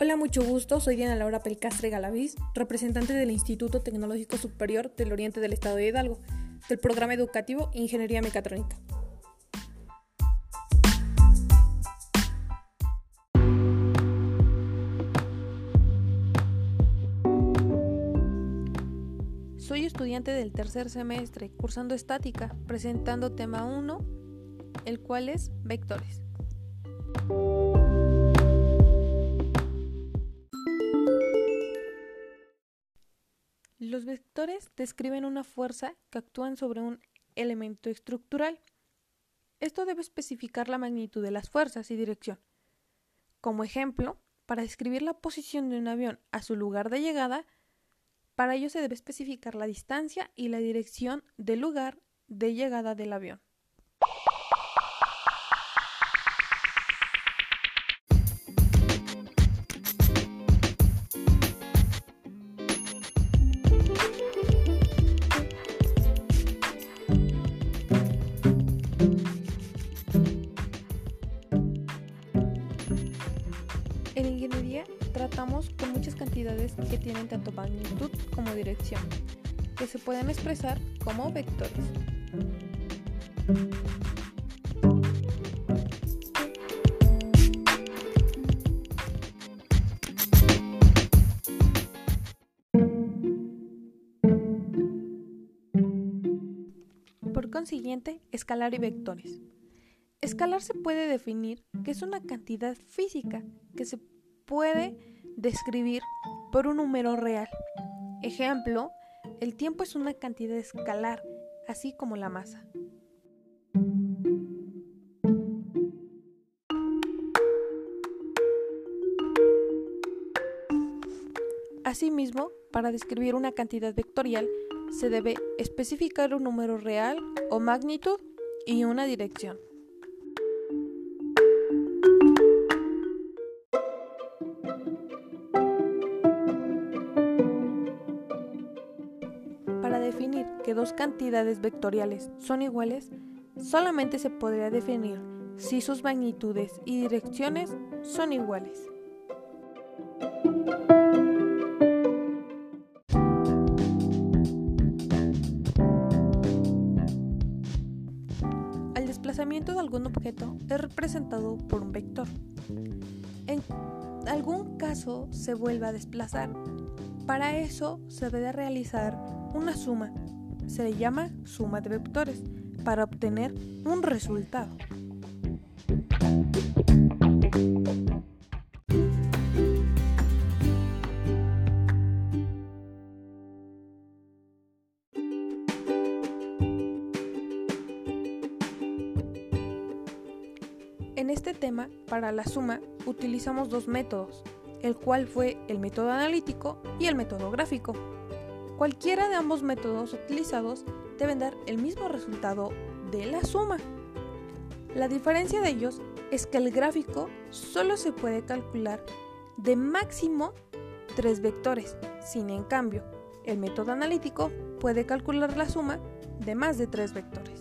Hola, mucho gusto. Soy Diana Laura Pelcastre Galaviz, representante del Instituto Tecnológico Superior del Oriente del Estado de Hidalgo, del programa educativo Ingeniería Mecatrónica. Soy estudiante del tercer semestre, cursando estática, presentando tema 1, el cual es vectores. Vectores describen una fuerza que actúa sobre un elemento estructural. Esto debe especificar la magnitud de las fuerzas y dirección. Como ejemplo, para describir la posición de un avión a su lugar de llegada, para ello se debe especificar la distancia y la dirección del lugar de llegada del avión. En ingeniería tratamos con muchas cantidades que tienen tanto magnitud como dirección, que se pueden expresar como vectores. Por consiguiente, escalar y vectores. Escalar se puede definir que es una cantidad física que se puede describir por un número real. Ejemplo, el tiempo es una cantidad escalar, así como la masa. Asimismo, para describir una cantidad vectorial, se debe especificar un número real o magnitud y una dirección. Para definir que dos cantidades vectoriales son iguales, solamente se podría definir si sus magnitudes y direcciones son iguales. El desplazamiento de algún objeto es representado por un vector. En algún caso se vuelve a desplazar. Para eso se debe realizar una suma. Se le llama suma de vectores para obtener un resultado. En este tema, para la suma, utilizamos dos métodos, el cual fue el método analítico y el método gráfico. Cualquiera de ambos métodos utilizados deben dar el mismo resultado de la suma. La diferencia de ellos es que el gráfico solo se puede calcular de máximo tres vectores, sin en cambio, el método analítico puede calcular la suma de más de tres vectores.